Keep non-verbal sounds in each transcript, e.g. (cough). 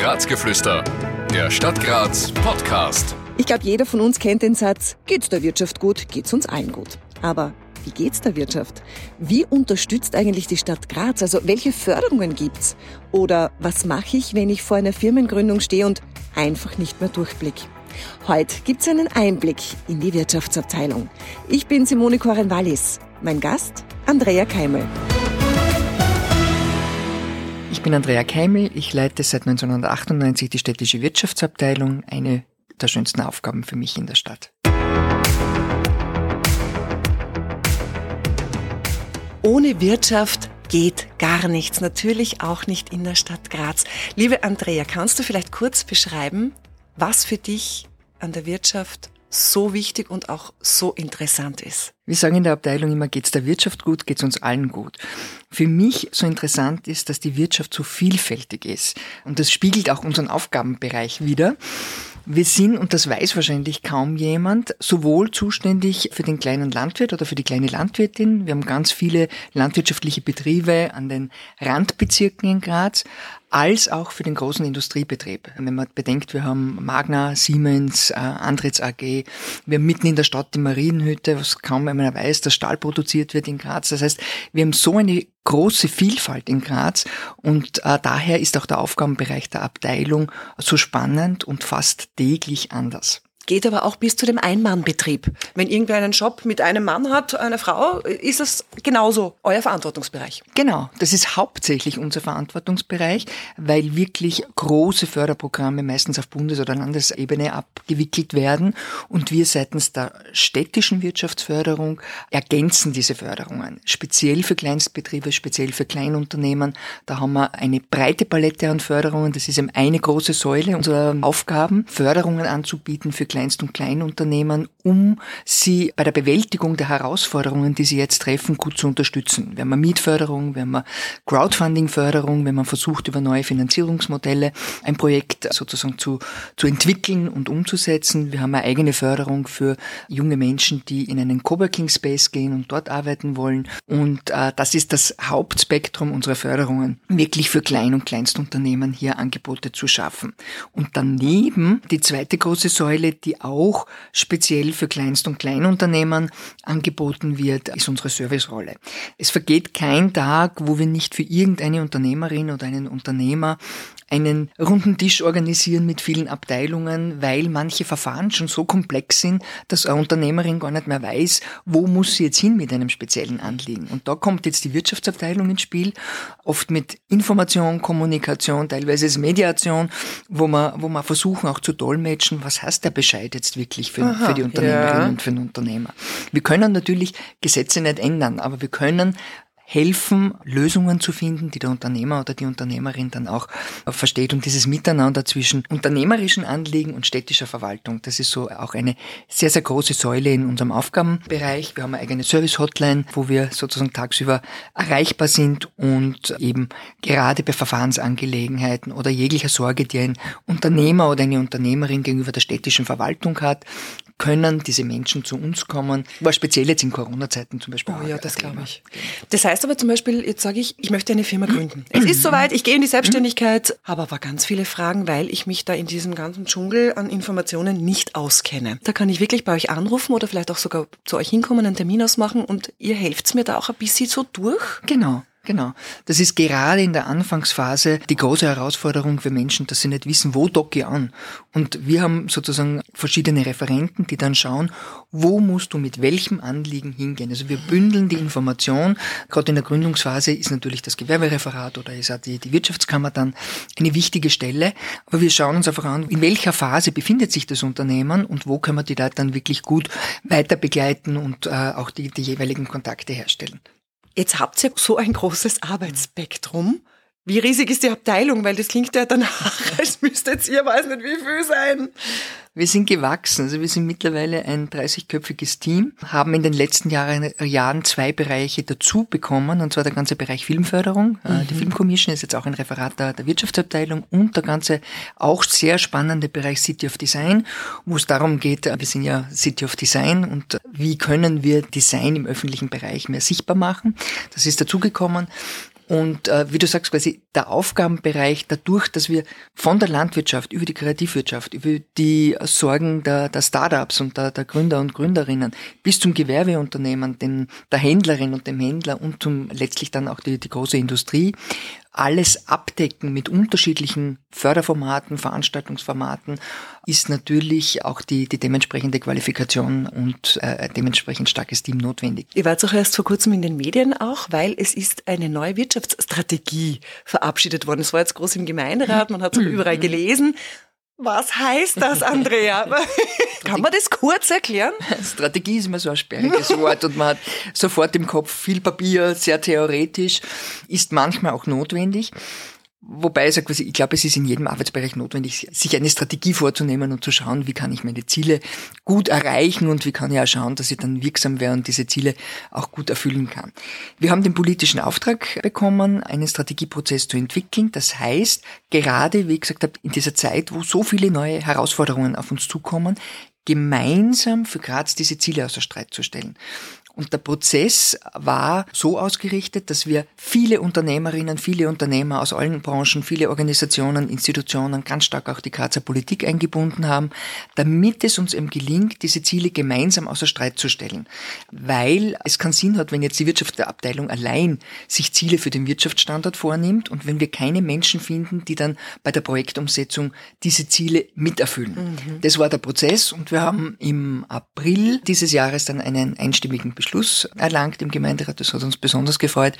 Grazgeflüster, der Stadt Graz Podcast. Ich glaube, jeder von uns kennt den Satz, geht's der Wirtschaft gut, geht's uns allen gut. Aber wie geht's der Wirtschaft? Wie unterstützt eigentlich die Stadt Graz? Also welche Förderungen gibt's? Oder was mache ich, wenn ich vor einer Firmengründung stehe und einfach nicht mehr durchblick? Heute gibt's einen Einblick in die Wirtschaftsabteilung. Ich bin Simone Koren-Wallis. Mein Gast Andrea Keimel. Ich bin Andrea Keimel. Ich leite seit 1998 die städtische Wirtschaftsabteilung, eine der schönsten Aufgaben für mich in der Stadt. Ohne Wirtschaft geht gar nichts, natürlich auch nicht in der Stadt Graz. Liebe Andrea, kannst du vielleicht kurz beschreiben, was für dich an der Wirtschaft so wichtig und auch so interessant ist? Wir sagen in der Abteilung immer, geht's der Wirtschaft gut, geht's uns allen gut. Für mich so interessant ist, dass die Wirtschaft so vielfältig ist. Und das spiegelt auch unseren Aufgabenbereich wider. Wir sind, und das weiß wahrscheinlich kaum jemand, sowohl zuständig für den kleinen Landwirt oder für die kleine Landwirtin. Wir haben ganz viele landwirtschaftliche Betriebe an den Randbezirken in Graz, als auch für den großen Industriebetrieb. Wenn man bedenkt, wir haben Magna, Siemens, äh, Andritz AG, wir haben mitten in der Stadt die Marienhütte, was kaum einer weiß, dass Stahl produziert wird in Graz. Das heißt, wir haben so eine große Vielfalt in Graz und äh, daher ist auch der Aufgabenbereich der Abteilung so spannend und fast täglich anders geht aber auch bis zu dem Einmannbetrieb. Wenn irgendwer einen Job mit einem Mann hat, einer Frau, ist das genauso euer Verantwortungsbereich. Genau, das ist hauptsächlich unser Verantwortungsbereich, weil wirklich große Förderprogramme meistens auf Bundes- oder Landesebene abgewickelt werden und wir seitens der städtischen Wirtschaftsförderung ergänzen diese Förderungen. Speziell für Kleinstbetriebe, speziell für Kleinunternehmen. Da haben wir eine breite Palette an Förderungen. Das ist eben eine große Säule unserer Aufgaben, Förderungen anzubieten für Kleinstbetriebe Kleinst- und Kleinunternehmen, um sie bei der Bewältigung der Herausforderungen, die sie jetzt treffen, gut zu unterstützen. Wir haben Mietförderung, wir haben Crowdfunding-Förderung, wenn man versucht, über neue Finanzierungsmodelle ein Projekt sozusagen zu, zu entwickeln und umzusetzen. Wir haben eine eigene Förderung für junge Menschen, die in einen Coworking Space gehen und dort arbeiten wollen. Und äh, das ist das Hauptspektrum unserer Förderungen, wirklich für Klein- und Kleinstunternehmen hier Angebote zu schaffen. Und daneben die zweite große Säule, die auch speziell für Kleinst- und Kleinunternehmen angeboten wird, ist unsere Servicerolle. Es vergeht kein Tag, wo wir nicht für irgendeine Unternehmerin oder einen Unternehmer einen runden Tisch organisieren mit vielen Abteilungen, weil manche Verfahren schon so komplex sind, dass eine Unternehmerin gar nicht mehr weiß, wo muss sie jetzt hin mit einem speziellen Anliegen. Und da kommt jetzt die Wirtschaftsabteilung ins Spiel, oft mit Information, Kommunikation, teilweise ist Mediation, wo man, wo man versuchen auch zu dolmetschen, was heißt der Bescheid jetzt wirklich für, Aha, für die Unternehmerin ja. und für den Unternehmer. Wir können natürlich Gesetze nicht ändern, aber wir können helfen, Lösungen zu finden, die der Unternehmer oder die Unternehmerin dann auch versteht. Und dieses Miteinander zwischen unternehmerischen Anliegen und städtischer Verwaltung, das ist so auch eine sehr, sehr große Säule in unserem Aufgabenbereich. Wir haben eine eigene Service-Hotline, wo wir sozusagen tagsüber erreichbar sind und eben gerade bei Verfahrensangelegenheiten oder jeglicher Sorge, die ein Unternehmer oder eine Unternehmerin gegenüber der städtischen Verwaltung hat, können diese Menschen zu uns kommen. War speziell jetzt in Corona-Zeiten zum Beispiel. Oh ja, das glaube ich. Das heißt aber zum Beispiel, jetzt sage ich, ich möchte eine Firma gründen. Es ist (clears throat) soweit, ich gehe in die Selbstständigkeit, habe aber ganz viele Fragen, weil ich mich da in diesem ganzen Dschungel an Informationen nicht auskenne. Da kann ich wirklich bei euch anrufen oder vielleicht auch sogar zu euch hinkommen, einen Termin ausmachen und ihr helft mir da auch ein bisschen so durch. Genau. Genau. Das ist gerade in der Anfangsphase die große Herausforderung für Menschen, dass sie nicht wissen, wo docke ich an. Und wir haben sozusagen verschiedene Referenten, die dann schauen, wo musst du mit welchem Anliegen hingehen. Also wir bündeln die Information. Gerade in der Gründungsphase ist natürlich das Gewerbereferat oder ist auch die, die Wirtschaftskammer dann eine wichtige Stelle. Aber wir schauen uns einfach an, in welcher Phase befindet sich das Unternehmen und wo können wir die Leute dann wirklich gut weiter begleiten und äh, auch die, die jeweiligen Kontakte herstellen. Jetzt habt ihr so ein großes Arbeitsspektrum. Wie riesig ist die Abteilung? Weil das klingt ja danach, (laughs) als müsstet ihr, weiß nicht wie viel sein. Wir sind gewachsen. Also wir sind mittlerweile ein 30-köpfiges Team, haben in den letzten Jahren, Jahren zwei Bereiche dazu bekommen, und zwar der ganze Bereich Filmförderung. Äh, mhm. Die Filmcommission ist jetzt auch ein Referat der, der Wirtschaftsabteilung und der ganze auch sehr spannende Bereich City of Design, wo es darum geht, äh, wir sind ja City of Design und wie können wir Design im öffentlichen Bereich mehr sichtbar machen. Das ist dazugekommen. Und äh, wie du sagst, quasi der Aufgabenbereich dadurch, dass wir von der Landwirtschaft über die Kreativwirtschaft, über die Sorgen der, der Startups und der, der Gründer und Gründerinnen bis zum Gewerbeunternehmen, den, der Händlerin und dem Händler und zum letztlich dann auch die, die große Industrie alles abdecken mit unterschiedlichen Förderformaten, Veranstaltungsformaten, ist natürlich auch die, die dementsprechende Qualifikation und äh, dementsprechend starkes Team notwendig. Ihr wart auch erst vor kurzem in den Medien auch, weil es ist eine neue Wirtschaftsstrategie verabschiedet worden. Es war jetzt groß im Gemeinderat, (clears throat) man hat es überall gelesen. Was heißt das, Andrea? (laughs) Kann man das kurz erklären? Strategie ist immer so ein sperriges Wort und man hat sofort im Kopf viel Papier, sehr theoretisch, ist manchmal auch notwendig. Wobei ich sage, ich glaube, es ist in jedem Arbeitsbereich notwendig, sich eine Strategie vorzunehmen und zu schauen, wie kann ich meine Ziele gut erreichen und wie kann ich auch schauen, dass ich dann wirksam wäre und diese Ziele auch gut erfüllen kann. Wir haben den politischen Auftrag bekommen, einen Strategieprozess zu entwickeln. Das heißt, gerade, wie ich gesagt habe, in dieser Zeit, wo so viele neue Herausforderungen auf uns zukommen, gemeinsam für Graz diese Ziele außer Streit zu stellen. Und der Prozess war so ausgerichtet, dass wir viele Unternehmerinnen, viele Unternehmer aus allen Branchen, viele Organisationen, Institutionen, ganz stark auch die Grazer Politik eingebunden haben, damit es uns eben gelingt, diese Ziele gemeinsam außer Streit zu stellen. Weil es keinen Sinn hat, wenn jetzt die Wirtschaftsabteilung allein sich Ziele für den Wirtschaftsstandort vornimmt und wenn wir keine Menschen finden, die dann bei der Projektumsetzung diese Ziele miterfüllen. Mhm. Das war der Prozess und wir haben im April dieses Jahres dann einen einstimmigen Beschluss erlangt im Gemeinderat. Das hat uns besonders gefreut,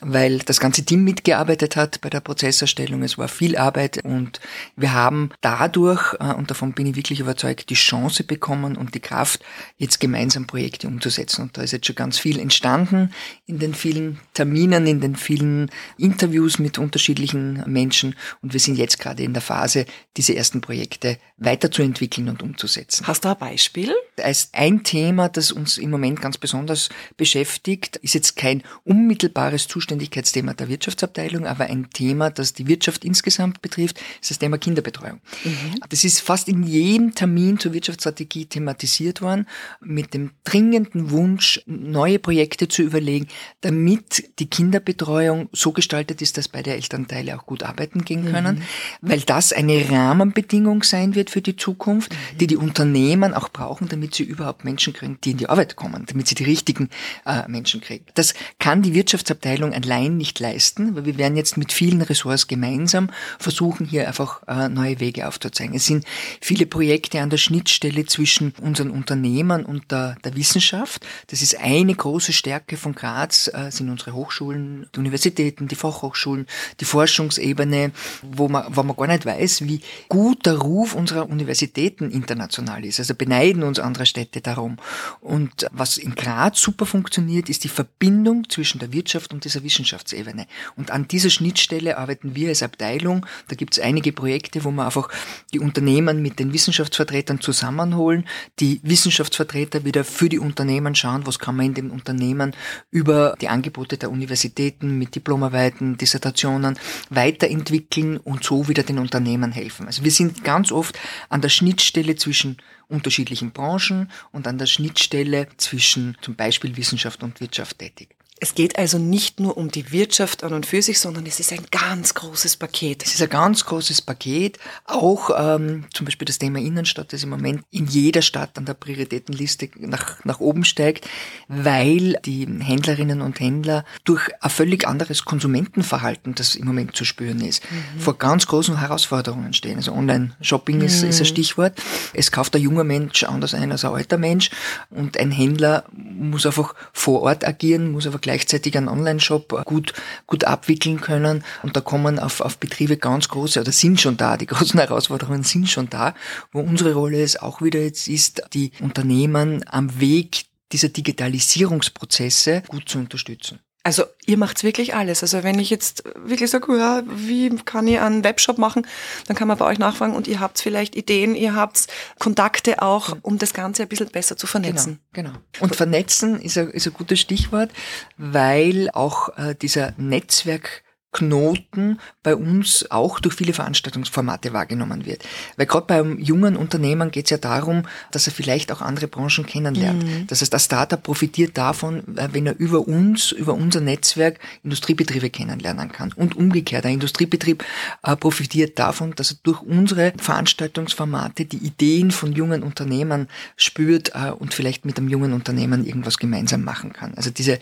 weil das ganze Team mitgearbeitet hat bei der Prozesserstellung. Es war viel Arbeit und wir haben dadurch, äh, und davon bin ich wirklich überzeugt, die Chance bekommen und die Kraft, jetzt gemeinsam Projekte umzusetzen. Und da ist jetzt schon ganz viel entstanden in den vielen Terminen, in den vielen Interviews mit unterschiedlichen Menschen. Und wir sind jetzt gerade in der Phase, diese ersten Projekte weiterzuentwickeln und umzusetzen. Hast du ein Beispiel? Als ein Thema, das uns im Moment ganz besonders beschäftigt, ist jetzt kein unmittelbares Zuständigkeitsthema der Wirtschaftsabteilung, aber ein Thema, das die Wirtschaft insgesamt betrifft, ist das Thema Kinderbetreuung. Mhm. Das ist fast in jedem Termin zur Wirtschaftsstrategie thematisiert worden, mit dem dringenden Wunsch, neue Projekte zu überlegen, damit die Kinderbetreuung so gestaltet ist, dass beide Elternteile auch gut arbeiten gehen können, mhm. weil das eine Rahmenbedingung sein wird für die Zukunft, mhm. die die Unternehmen auch brauchen, damit sie überhaupt Menschen kriegen, die in die Arbeit kommen, damit sie die richtigen äh, Menschen kriegt. Das kann die Wirtschaftsabteilung allein nicht leisten, weil wir werden jetzt mit vielen Ressorts gemeinsam versuchen, hier einfach äh, neue Wege aufzuzeigen. Es sind viele Projekte an der Schnittstelle zwischen unseren Unternehmern und der, der Wissenschaft. Das ist eine große Stärke von Graz, äh, sind unsere Hochschulen, die Universitäten, die Fachhochschulen, die Forschungsebene, wo man, wo man gar nicht weiß, wie gut der Ruf unserer Universitäten international ist. Also beneiden uns andere Städte darum. Und was in Graz Graz super funktioniert, ist die Verbindung zwischen der Wirtschaft und dieser Wissenschaftsebene. Und an dieser Schnittstelle arbeiten wir als Abteilung. Da gibt es einige Projekte, wo wir einfach die Unternehmen mit den Wissenschaftsvertretern zusammenholen, die Wissenschaftsvertreter wieder für die Unternehmen schauen, was kann man in den Unternehmen über die Angebote der Universitäten mit Diplomarbeiten, Dissertationen weiterentwickeln und so wieder den Unternehmen helfen. Also wir sind ganz oft an der Schnittstelle zwischen unterschiedlichen Branchen und an der Schnittstelle zwischen zum Beispiel Wissenschaft und Wirtschaft tätig. Es geht also nicht nur um die Wirtschaft an und für sich, sondern es ist ein ganz großes Paket. Es ist ein ganz großes Paket. Auch ähm, zum Beispiel das Thema Innenstadt, das im Moment in jeder Stadt an der Prioritätenliste nach, nach oben steigt, weil die Händlerinnen und Händler durch ein völlig anderes Konsumentenverhalten, das im Moment zu spüren ist, mhm. vor ganz großen Herausforderungen stehen. Also Online-Shopping mhm. ist, ist ein Stichwort. Es kauft ein junger Mensch anders ein als ein alter Mensch und ein Händler muss einfach vor Ort agieren, muss aber gleichzeitig einen Online-Shop gut, gut abwickeln können. Und da kommen auf, auf Betriebe ganz große, oder sind schon da, die (laughs) großen Herausforderungen sind schon da, wo unsere Rolle es auch wieder jetzt ist, die Unternehmen am Weg dieser Digitalisierungsprozesse gut zu unterstützen. Also ihr macht's wirklich alles. Also wenn ich jetzt wirklich sage, ja, wie kann ich einen Webshop machen, dann kann man bei euch nachfragen und ihr habt vielleicht Ideen, ihr habt Kontakte auch, um das Ganze ein bisschen besser zu vernetzen. Genau. genau. Und vernetzen ist ein, ist ein gutes Stichwort, weil auch äh, dieser Netzwerk Knoten bei uns auch durch viele Veranstaltungsformate wahrgenommen wird. Weil gerade beim jungen Unternehmen geht es ja darum, dass er vielleicht auch andere Branchen kennenlernt. Mhm. Das heißt, das Startup profitiert davon, äh, wenn er über uns, über unser Netzwerk Industriebetriebe kennenlernen kann. Und umgekehrt, ein Industriebetrieb äh, profitiert davon, dass er durch unsere Veranstaltungsformate die Ideen von jungen Unternehmen spürt äh, und vielleicht mit einem jungen Unternehmen irgendwas gemeinsam machen kann. Also diese,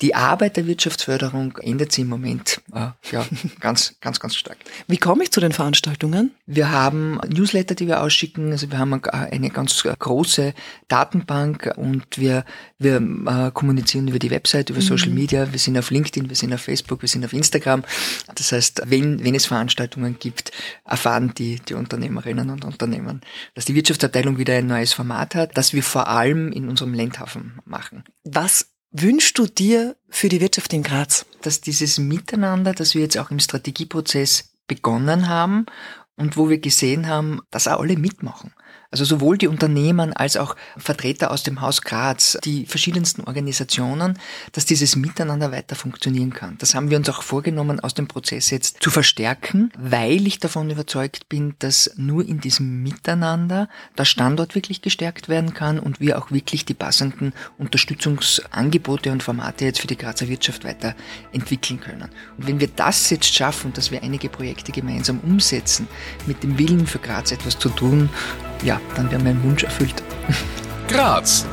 die Arbeit der Wirtschaftsförderung ändert sich im Moment ja, ganz, ganz, ganz stark. Wie komme ich zu den Veranstaltungen? Wir haben Newsletter, die wir ausschicken. Also wir haben eine ganz große Datenbank und wir, wir äh, kommunizieren über die Website, über mhm. Social Media. Wir sind auf LinkedIn, wir sind auf Facebook, wir sind auf Instagram. Das heißt, wenn, wenn es Veranstaltungen gibt, erfahren die, die Unternehmerinnen und Unternehmen, dass die Wirtschaftsabteilung wieder ein neues Format hat, das wir vor allem in unserem Landhafen machen. Was wünschst du dir für die Wirtschaft in Graz? Dass dieses Miteinander, das wir jetzt auch im Strategieprozess begonnen haben und wo wir gesehen haben, dass auch alle mitmachen. Also sowohl die Unternehmen als auch Vertreter aus dem Haus Graz, die verschiedensten Organisationen, dass dieses Miteinander weiter funktionieren kann. Das haben wir uns auch vorgenommen, aus dem Prozess jetzt zu verstärken, weil ich davon überzeugt bin, dass nur in diesem Miteinander der Standort wirklich gestärkt werden kann und wir auch wirklich die passenden Unterstützungsangebote und Formate jetzt für die Grazer Wirtschaft weiterentwickeln können. Und wenn wir das jetzt schaffen, dass wir einige Projekte gemeinsam umsetzen, mit dem Willen für Graz etwas zu tun, ja, dann wäre mein Wunsch erfüllt. Graz.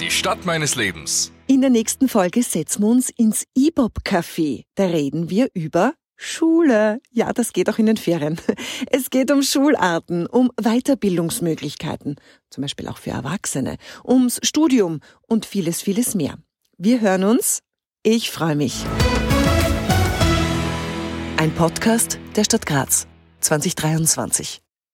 Die Stadt meines Lebens. In der nächsten Folge setzen wir uns ins IBOB-Café. Da reden wir über Schule. Ja, das geht auch in den Ferien. Es geht um Schularten, um Weiterbildungsmöglichkeiten, zum Beispiel auch für Erwachsene, ums Studium und vieles, vieles mehr. Wir hören uns. Ich freue mich. Ein Podcast der Stadt Graz 2023.